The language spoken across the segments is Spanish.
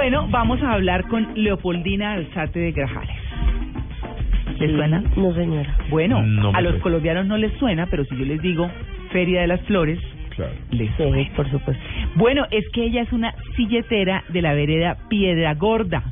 Bueno, vamos a hablar con Leopoldina Alzate de Grajales. ¿Les suena? No, señora. Bueno, No a los colombianos no les suena, pero si yo les digo Feria de las Flores, Claro. les Sí, suena. por supuesto. Bueno, es que ella es una silletera de la vereda Piedra Gorda.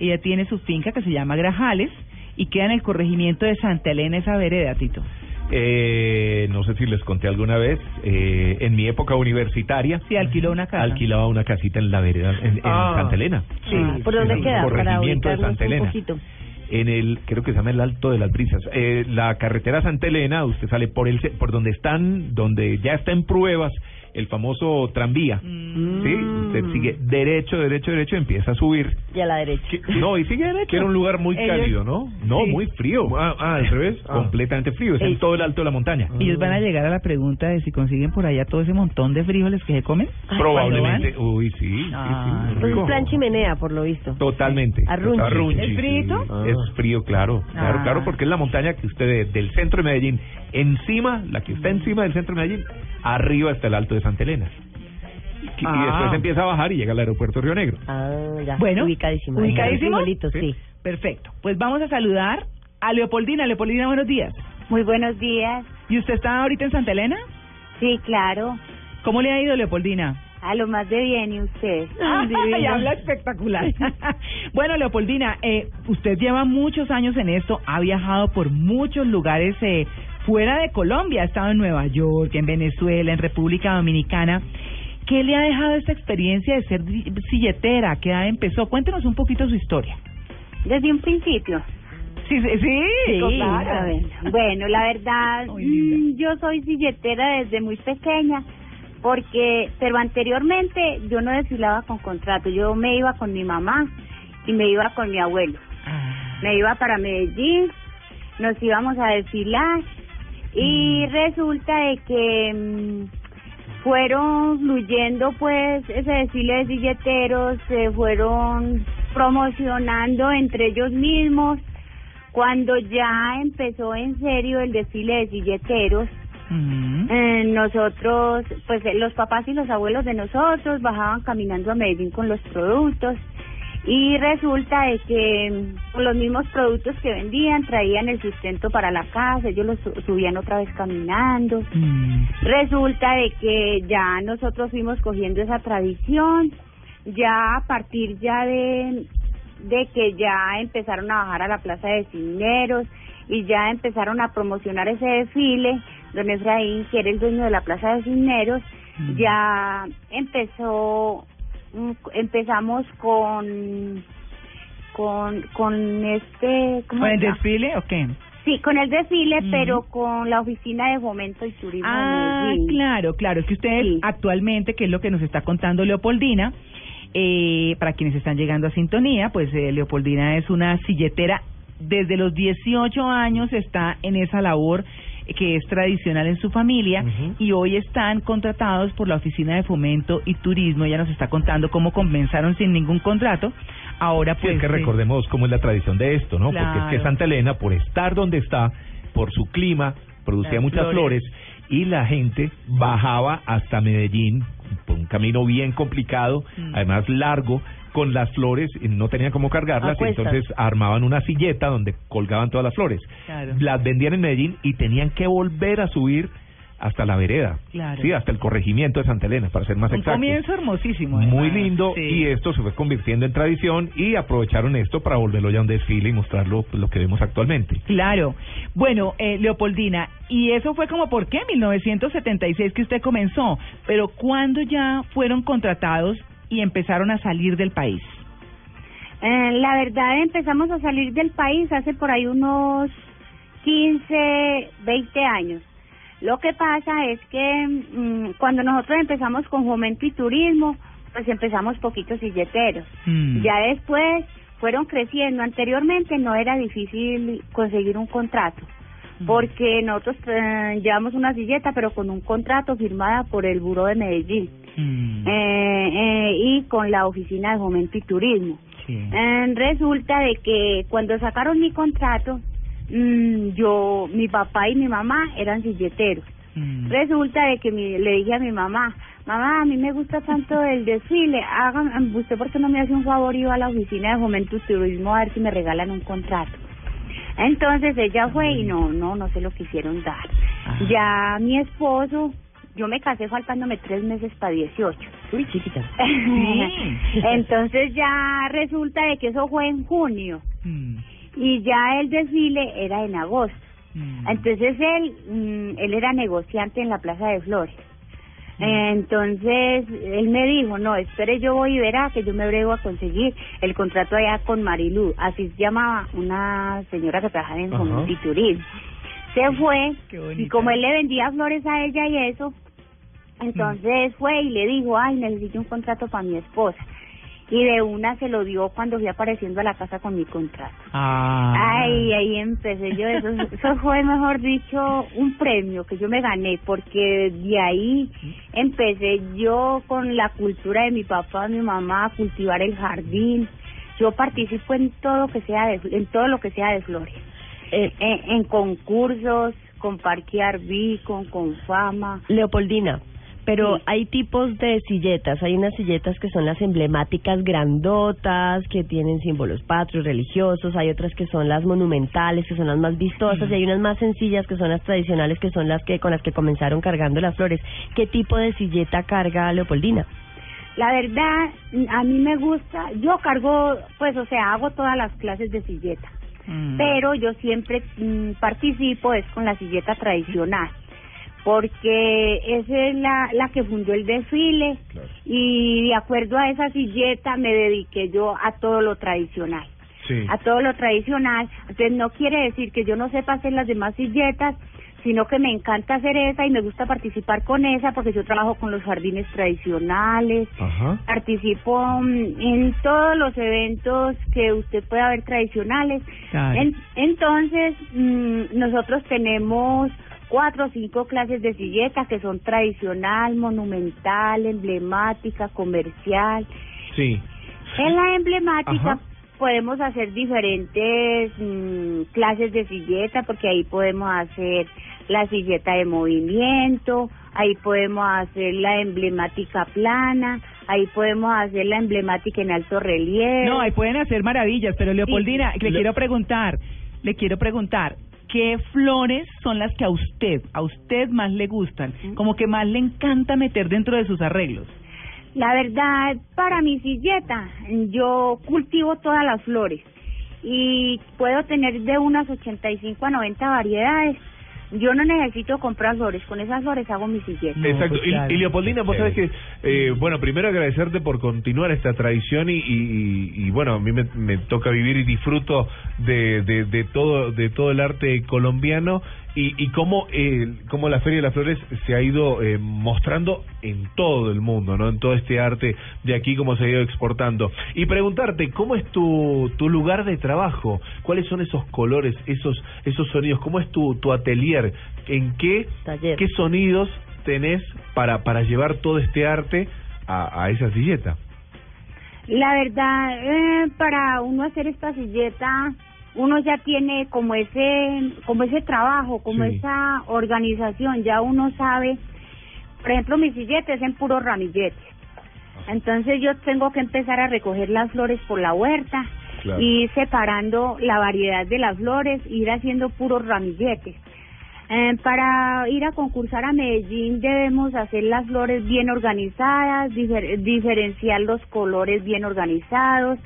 Ella tiene su finca que se llama Grajales y queda en el corregimiento de Santa Elena esa vereda, Tito. Eh, no sé si les conté alguna vez, eh, en mi época universitaria, Sí, alquiló una casa. alquilaba una casita en la vereda, en, en Ah. Santa Elena. Sí, Ah, ¿Por dónde sí, queda? Para corregimiento de Santa un Elena. poquito. En el, creo que se llama el Alto de las Brisas. Eh, la carretera Santa Elena, usted sale por el, por donde están, donde ya está en pruebas el famoso tranvía. Mm. Sí, usted sigue derecho, derecho, derecho, empieza a subir. Y a la derecha. No, y sigue derecho. Que era un lugar muy Ellos- cálido, ¿no? No, Sí. muy frío. Ah, ah, al revés. Ah. Completamente frío. Es en todo el alto de la montaña. Ellos van a llegar a la pregunta de si consiguen por allá todo ese montón de frijoles que se comen. Probablemente. Uy, sí, sí, Ah, sí. Pues rico. es plan chimenea, por lo visto. Totalmente. Arrunchi. Arrunchi, ¿Es sí. Ah. Es frío, claro. Claro, Ah. claro, porque es la montaña que usted de- del centro de Medellín, encima, la que está encima del centro de Medellín, arriba está el Alto de Santa Elena. Y, y Ah. después empieza a bajar y llega al aeropuerto Río Negro. Ah, ya. Bueno, ubicadísimo. ubicadísimo. Sí. Perfecto. Pues vamos a saludar a Leopoldina. Leopoldina, buenos días. Muy buenos días. ¿Y usted está ahorita en Santa Elena? Sí, claro. ¿Cómo le ha ido, Leopoldina? A lo más de bien, ¿y usted? Ay, Divino. habla espectacular. bueno, Leopoldina, eh, usted lleva muchos años en esto, ha viajado por muchos lugares eh, fuera de Colombia, ha estado en Nueva York, en Venezuela, en República Dominicana. ¿Qué le ha dejado esta experiencia de ser silletera? ¿Qué edad empezó? Cuéntenos un poquito su historia. Desde un principio. Sí, sí, sí, claro. Bueno, la verdad, mm, yo soy silletera desde muy pequeña, porque, pero anteriormente yo no desfilaba con contrato, yo me iba con mi mamá y me iba con mi abuelo. Ah, Me iba para Medellín, nos íbamos a desfilar y resulta de que mm, fueron fluyendo pues ese desfile de silleteros, se fueron promocionando entre ellos mismos. Cuando ya empezó en serio el desfile de silleteros, eh, nosotros, pues eh, los papás y los abuelos de nosotros bajaban caminando a Medellín con los productos y resulta de que mm, con los mismos productos que vendían traían el sustento para la casa, ellos los su- subían otra vez caminando. Mm. Resulta de que ya nosotros fuimos cogiendo esa tradición, ya a partir ya de, de que ya empezaron a bajar a la Plaza de Cisneros y ya empezaron a promocionar ese desfile, don Efraín, que era el dueño de la Plaza de Cisneros, Mm. ya empezó, empezamos con, con, con este, ¿cómo ¿Con el llama? desfile o qué? Sí, con el desfile, pero con la Oficina de Fomento y Turismo Ah, de claro, claro. Es que ustedes Sí. actualmente, que es lo que nos está contando Leopoldina, eh, para quienes están llegando a sintonía, pues eh, Leopoldina es una silletera. Desde los 18 años está en esa labor que es tradicional en su familia y hoy están contratados por la Oficina de Fomento y Turismo. Ella nos está contando cómo comenzaron sin ningún contrato. Ahora Sí, pues... es que eh, recordemos cómo es la tradición de esto, ¿no? Porque es que Santa Elena, por estar donde está, por su clima, producía Las muchas flores. flores. y la gente bajaba hasta Medellín por un camino bien complicado, Mm. además largo, con las flores, y no tenían cómo cargarlas, y entonces armaban una silleta donde colgaban todas las flores. Claro. Las vendían en Medellín y tenían que volver a subir hasta la vereda, Claro. sí, hasta el corregimiento de Santa Elena, para ser más Un exactos. comienzo hermosísimo. Muy lindo Sí. y esto se fue convirtiendo en tradición y aprovecharon esto para volverlo ya un desfile y mostrarlo pues, lo que vemos actualmente. Claro. Bueno, eh, Leopoldina, y eso fue como por qué, 1976 que usted comenzó, pero ¿cuándo ya fueron contratados y empezaron a salir del país? Eh, la verdad empezamos a salir del país hace por ahí unos 15, 20 años. Lo que pasa es que mm, cuando nosotros empezamos con Fomento y Turismo, pues empezamos poquitos silleteros. Mm. Ya después fueron creciendo. Anteriormente no era difícil conseguir un contrato, porque nosotros eh, llevamos una silleta, pero con un contrato firmada por el Buró de Medellín Mm. eh, eh, y con la Oficina de Fomento y Turismo. Sí. Eh, resulta de que cuando sacaron mi contrato, mm, yo, mi papá y mi mamá eran silleteros. Mm. Resulta de que mi- le dije a mi mamá, mamá, a mí me gusta tanto el desfile, hagan, usted por qué no me hace un favor y va a la oficina de Fomento y Turismo a ver si me regalan un contrato. Entonces ella fue y no, no, no se lo quisieron dar. Ya mi esposo, yo me casé faltándome tres meses para 18. Uy, chiquita. Entonces ya resulta de que eso fue en junio Mm, y ya el desfile era en agosto. mm. Entonces él, mm, él era negociante en la Plaza de Flores. Entonces él me dijo, no, espere, yo voy y verá que yo me brego a conseguir el contrato allá con Marilú, así se llamaba una señora que trabajaba en. Fomento y Turismo. Se fue y como él le vendía flores a ella y eso, entonces fue y le dijo, ay, necesito un contrato para mi esposa. Y de una se lo dio cuando fui apareciendo a la casa con mi contrato. Ah. Ay, ahí empecé yo, eso, eso fue, mejor dicho, un premio que yo me gané, porque de ahí empecé yo con la cultura de mi papá, mi mamá, a cultivar el jardín. Yo participo en todo que sea de, en todo lo que sea de flores, Eh, en, en concursos, con Parque Arbí, con Confama. Leopoldina, pero Sí. hay tipos de silletas. Hay unas silletas que son las emblemáticas grandotas, que tienen símbolos patrios, religiosos. Hay otras que son las monumentales, que son las más vistosas. Y hay unas más sencillas, que son las tradicionales, que son las que con las que comenzaron cargando las flores. ¿Qué tipo de silleta carga Leopoldina? La verdad, a mí me gusta, yo cargo, pues, o sea, hago todas las clases de silleta. Mm. pero yo siempre mm, participo es con la silleta tradicional porque esa es la, la que fundó el desfile y de acuerdo a esa silleta me dediqué yo a todo lo tradicional Sí. a todo lo tradicional entonces no quiere decir que yo no sepa hacer las demás silletas sino que me encanta hacer esa y me gusta participar con esa porque yo trabajo con los jardines tradicionales Ajá. participo mm, en todos los eventos que usted pueda ver tradicionales. En- entonces, mm, nosotros tenemos cuatro o cinco clases de silletas que son tradicional, monumental, emblemática, comercial. Sí. En la emblemática Ajá. podemos hacer diferentes mm, clases de silleta porque ahí podemos hacer la silleta de movimiento, ahí podemos hacer la emblemática plana, ahí podemos hacer la emblemática en alto relieve. No, ahí pueden hacer maravillas, pero Leopoldina, le Le- quiero preguntar, le quiero preguntar, ¿qué flores son las que a usted, a usted más le gustan? Como que más le encanta meter dentro de sus arreglos. La verdad, para mi silleta, yo cultivo todas las flores y puedo tener de unas 85 a 90 variedades. Yo no necesito comprar flores, con esas flores hago mi silleta. No, Exacto. pues Y- claro. y, Leopoldina, vos sabés que, eh, bueno, primero agradecerte por continuar esta tradición y, y, y- y, bueno, a mí me, me toca vivir y disfruto de, de, de todo de todo el arte colombiano y, y cómo, eh, cómo la Feria de las Flores se ha ido eh, mostrando en todo el mundo, ¿no? En todo este arte de aquí, cómo se ha ido exportando. Y preguntarte, ¿cómo es tu, tu lugar de trabajo? ¿Cuáles son esos colores, esos esos sonidos? ¿Cómo es tu, tu atelier? ¿En qué Taller. ¿Qué sonidos tenés para, para llevar todo este arte a, a esa silleta? La verdad, eh, para uno hacer esta silleta, uno ya tiene como ese, como ese trabajo, como Sí. esa organización, ya uno sabe, por ejemplo, mi silleta es en puro ramillete. Entonces yo tengo que empezar a recoger las flores por la huerta, Claro. ir separando la variedad de las flores, ir haciendo puros ramilletes. Eh, para ir a concursar a Medellín debemos hacer las flores bien organizadas, difer- diferenciar los colores bien organizados,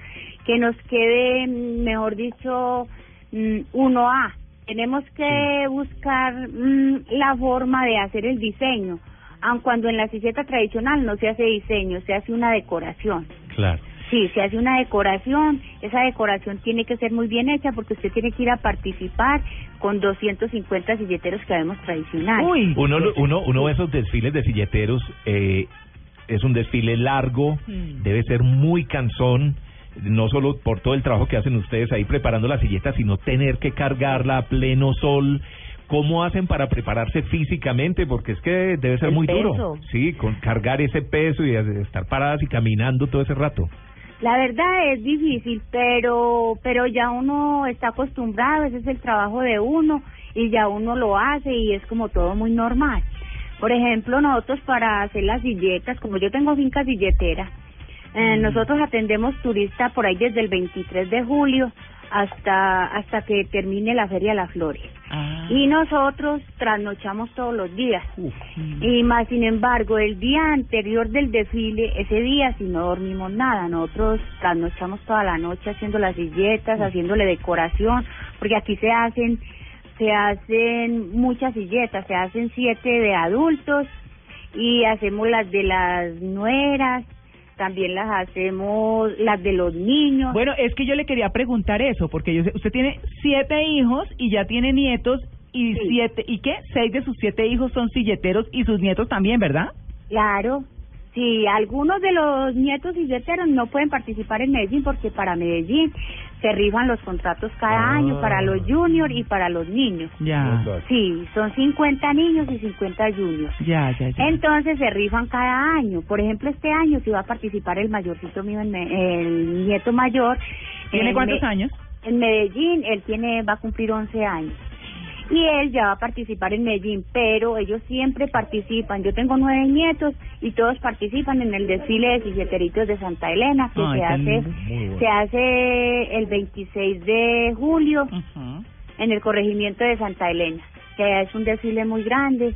que nos quede, mejor dicho, mm, 1A. Tenemos que buscar mm, la forma de hacer el diseño, aun cuando en la silleta tradicional no se hace diseño, se hace una decoración. Claro. Sí, se hace una decoración, esa decoración tiene que ser muy bien hecha porque usted tiene que ir a participar con 250 silleteros que vemos tradicionales. Uy. Uno, uno, uno de esos desfiles de silleteros eh, es un desfile largo, Mm. debe ser muy cansón, no solo por todo el trabajo que hacen ustedes ahí preparando la silleta, sino tener que cargarla a pleno sol. ¿Cómo hacen para prepararse físicamente? Porque es que debe ser El muy duro. Sí, con cargar ese peso y estar paradas y caminando todo ese rato. La verdad es difícil, pero pero ya uno está acostumbrado, ese es el trabajo de uno y ya uno lo hace y es como todo muy normal. Por ejemplo, nosotros para hacer las silletas, como yo tengo finca silletera, eh, nosotros atendemos turistas por ahí desde el 23 de julio hasta hasta que termine la Feria de las Flores. Ah. Y nosotros trasnochamos todos los días. Y más sin embargo, el día anterior del desfile, ese día si no dormimos nada, nosotros trasnochamos toda la noche haciendo las silletas, haciéndole decoración, porque aquí se hacen se hacen muchas silletas, se hacen siete de adultos y hacemos las de las nueras, también las hacemos las de los niños. Bueno, es que yo le quería preguntar eso, porque yo sé, usted tiene siete hijos y ya tiene nietos y Sí. siete, ¿y qué? Seis de sus siete hijos son silleteros y sus nietos también, ¿verdad? Claro. Sí, algunos de los nietos y yeteros no pueden participar en Medellín porque para Medellín se rifan los contratos cada Ah. año para los juniors y para los niños. Ya, Sí, son 50 niños y 50 juniors. ya, ya, ya. Entonces se rifan cada año. Por ejemplo, este año si va a participar el mayorcito mío, en Me- el nieto mayor. ¿Tiene en cuántos Me- años? En Medellín, él tiene va a cumplir 11 años. Y él ya va a participar en Medellín, pero ellos siempre participan. Yo tengo nueve nietos y todos participan en el desfile de silleteritos de Santa Elena, que Ay, se hace bueno. se hace el 26 de julio en el corregimiento de Santa Elena, que es un desfile muy grande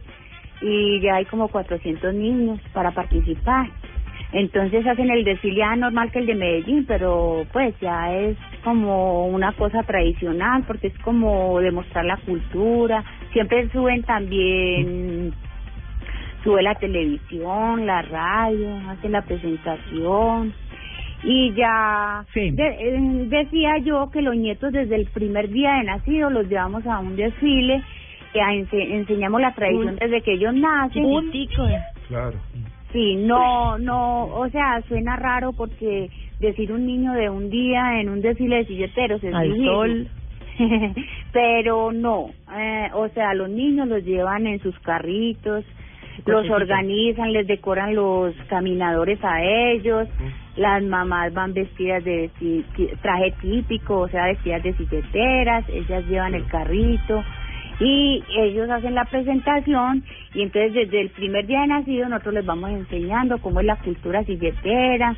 y ya hay como 400 niños para participar. Entonces hacen el desfile ya normal que el de Medellín, pero pues ya es como una cosa tradicional porque es como demostrar la cultura. Siempre suben también, sube la televisión, la radio, hacen la presentación. Y ya Sí. de- eh, decía yo que los nietos desde el primer día de nacido los llevamos a un desfile, que a ense- enseñamos la tradición Un- desde que ellos nacen. Chiquitico. Claro. Sí, no, no, o sea, suena raro porque decir un niño de un día en un desfile de silleteros es Al difícil. sol. Pero no, eh, o sea, los niños los llevan en sus carritos, los organizan, les decoran los caminadores a ellos, las mamás van vestidas de traje típico, o sea, vestidas de silleteras, ellas llevan el carrito y ellos hacen la presentación y entonces desde el primer día de nacido nosotros les vamos enseñando cómo es la cultura silletera.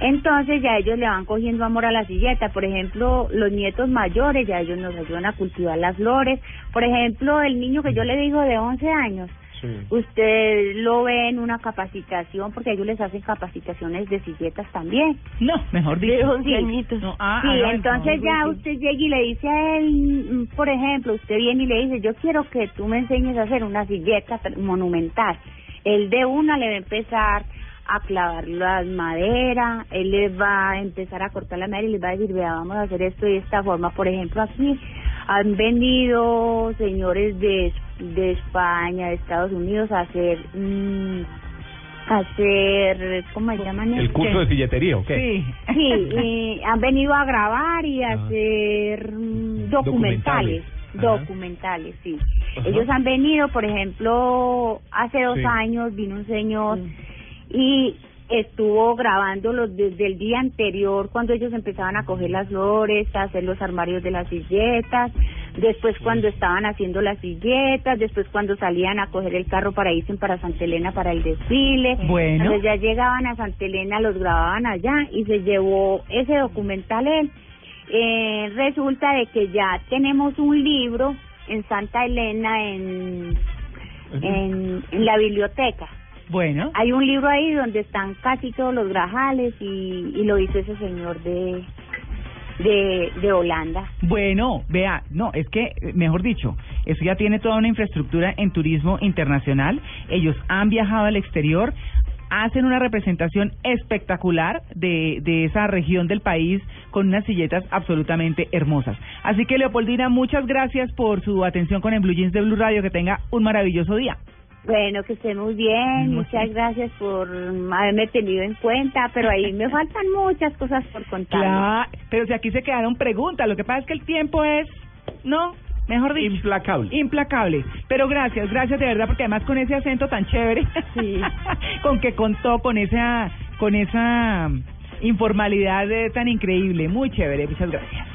Entonces ya ellos le van cogiendo amor a la silleta. Por ejemplo, los nietos mayores ya ellos nos ayudan a cultivar las flores. Por ejemplo, el niño que yo le digo de 11 años, Sí. usted lo ve en una capacitación porque ellos les hacen capacitaciones de silletas también. No, mejor dicho. De 11 Sí. No, ah, Sí, ah, entonces no, ya usted llega y le dice a él, mm, por ejemplo, usted viene y le dice, yo quiero que tú me enseñes a hacer una silleta monumental. Él de una le va a empezar a clavar las maderas, él le va a empezar a cortar la madera y les va a decir, vea, vamos a hacer esto de esta forma. Por ejemplo, aquí han venido señores de, de España, de Estados Unidos a hacer... mm, a hacer, ¿cómo se llaman? ¿El curso de silletería o qué? Sí. Sí, y han venido a grabar y a Ah. hacer mm, documentales. Documentales. Ajá. Documentales, sí. Ajá. Ellos han venido, por ejemplo, hace dos Sí. años vino un señor y estuvo grabándolos desde el día anterior cuando ellos empezaban a coger las flores, a hacer los armarios de las silletas, después cuando estaban haciendo las silletas, después cuando salían a coger el carro para irse para Santa Elena para el desfile. Bueno. Entonces ya llegaban a Santa Elena, los grababan allá y se llevó ese documental él. Eh, resulta de que ya tenemos un libro en Santa Elena en, en, en la biblioteca. Bueno. Hay un libro ahí donde están casi todos los grajales y, y lo hizo ese señor de, de, de Holanda. Bueno, vea, no, es que, eh, mejor dicho, eso ya tiene toda una infraestructura en turismo internacional. Ellos han viajado al exterior, hacen una representación espectacular de, de esa región del país con unas silletas absolutamente hermosas. Así que, Leopoldina, muchas gracias por su atención con el Blue Jeans de Blue Radio. Que tenga un maravilloso día. Bueno, que esté muy bien. Muchas gracias por haberme tenido en cuenta, pero ahí me faltan muchas cosas por contar. Claro, pero si aquí se quedaron preguntas, lo que pasa es que el tiempo es, no, mejor dicho, Implacable. implacable. Pero gracias, gracias de verdad, porque además con ese acento tan chévere, Sí. con que contó, con esa, con esa informalidad eh, tan increíble, muy chévere, muchas gracias.